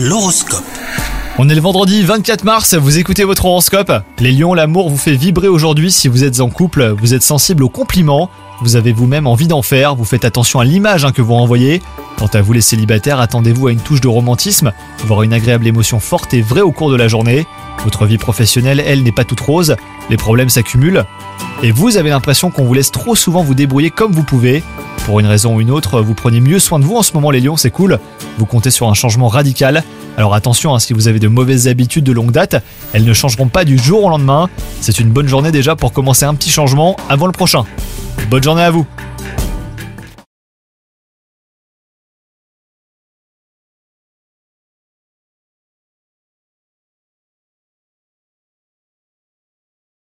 L'horoscope. On est le vendredi 24 mars, vous écoutez votre horoscope. Les lions, l'amour vous fait vibrer aujourd'hui si vous êtes en couple, vous êtes sensible aux compliments, vous avez vous-même envie d'en faire, vous faites attention à l'image hein, que vous renvoyez. Quant à vous les célibataires, attendez-vous à une touche de romantisme, voire une agréable émotion forte et vraie au cours de la journée. Votre vie professionnelle, elle, n'est pas toute rose, les problèmes s'accumulent. Et vous avez l'impression qu'on vous laisse trop souvent vous débrouiller comme vous pouvez. Pour une raison ou une autre, vous prenez mieux soin de vous en ce moment les lions, c'est cool. Vous comptez sur un changement radical. Alors attention, hein, si vous avez de mauvaises habitudes de longue date, elles ne changeront pas du jour au lendemain. C'est une bonne journée déjà pour commencer un petit changement avant le prochain. Bonne journée à vous